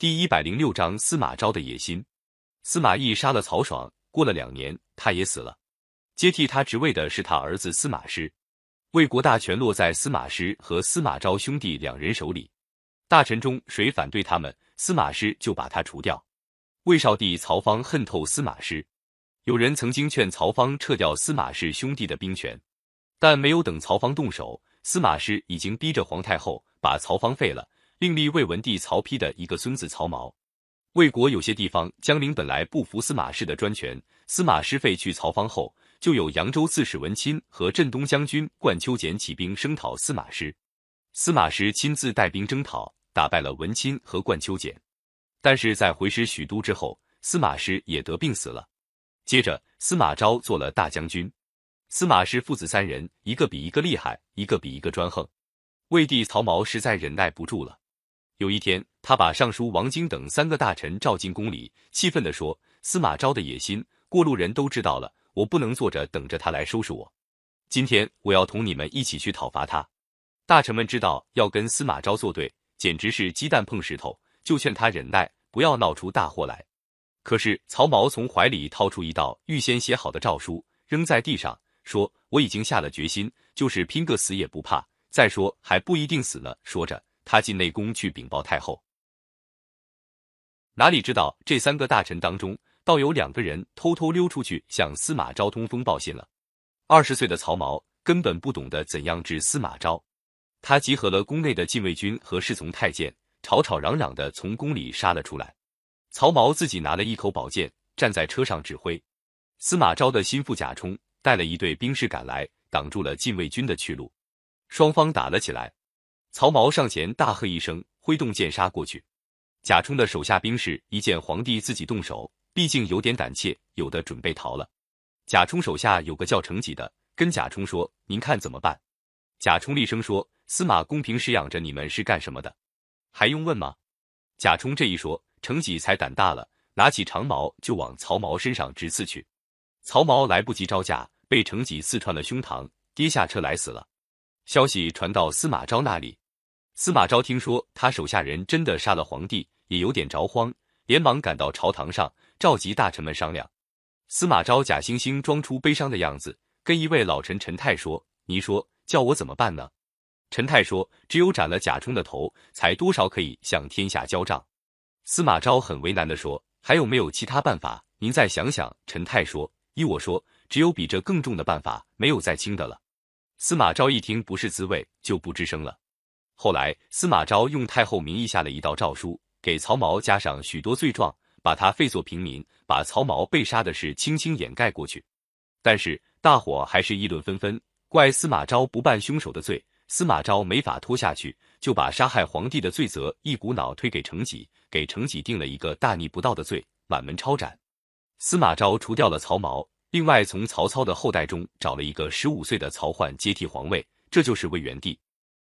第一百零六章司马昭的野心。司马懿杀了曹爽，过了两年，他也死了。接替他职位的是他儿子司马师。魏国大权落在司马师和司马昭兄弟两人手里。大臣中谁反对他们，司马师就把他除掉。魏少帝曹芳恨透司马师，有人曾经劝曹芳撤掉司马氏兄弟的兵权，但没有等曹芳动手，司马师已经逼着皇太后把曹芳废了，另立魏文帝曹丕的一个孙子曹髦。魏国有些地方江陵本来不服司马氏的专权，司马师废去曹芳后，就有扬州刺史文钦和镇东将军冠丘俭起兵声讨司马师。司马师亲自带兵征讨，打败了文钦和冠丘俭。但是在回师许都之后，司马师也得病死了。接着，司马昭做了大将军。司马师父子三人，一个比一个厉害，一个比一个专横。魏帝曹髦实在忍耐不住了。有一天，他把尚书王经等三个大臣召进宫里，气愤地说：“司马昭的野心，过路人都知道了，我不能坐着等着他来收拾我。今天我要同你们一起去讨伐他。”大臣们知道要跟司马昭作对，简直是鸡蛋碰石头，就劝他忍耐，不要闹出大祸来。可是曹髦从怀里掏出一道预先写好的诏书，扔在地上，说：“我已经下了决心，就是拼个死也不怕。再说还不一定死呢。”说着。他进内宫去禀报太后，哪里知道这三个大臣当中，倒有两个人偷偷溜出去向司马昭通风报信了。二十岁的曹髦根本不懂得怎样治司马昭，他集合了宫内的禁卫军和侍从太监，吵吵嚷嚷的从宫里杀了出来。曹髦自己拿了一口宝剑，站在车上指挥。司马昭的心腹贾充带了一队兵士赶来，挡住了禁卫军的去路，双方打了起来。曹髦上前大喝一声，挥动剑杀过去。贾充的手下兵士一见皇帝自己动手，毕竟有点胆怯，有的准备逃了。贾充手下有个叫程济的，跟贾充说：“您看怎么办？”贾充厉声说：“司马公平时养着你们是干什么的？还用问吗？”贾充这一说，程济才胆大了，拿起长矛就往曹髦身上直刺去。曹髦来不及招架，被程济刺穿了胸膛，跌下车来死了。消息传到司马昭那里。司马昭听说他手下人真的杀了皇帝，也有点着慌，连忙赶到朝堂上，召集大臣们商量。司马昭假惺惺装出悲伤的样子，跟一位老臣陈泰说：“你说叫我怎么办呢？”陈泰说：“只有斩了贾充的头，才多少可以向天下交账。”司马昭很为难的说：“还有没有其他办法？您再想想。”陈泰说：“依我说，只有比这更重的办法，没有再轻的了。”司马昭一听不是滋味，就不吱声了。后来，司马昭用太后名义下了一道诏书，给曹髦加上许多罪状，把他废作平民，把曹髦被杀的事轻轻掩盖过去。但是大伙还是议论纷纷，怪司马昭不办凶手的罪。司马昭没法拖下去，就把杀害皇帝的罪责一股脑推给程济，给程济定了一个大逆不道的罪，满门抄斩。司马昭除掉了曹髦，另外从曹操的后代中找了一个十五岁的曹奂接替皇位，这就是魏元帝。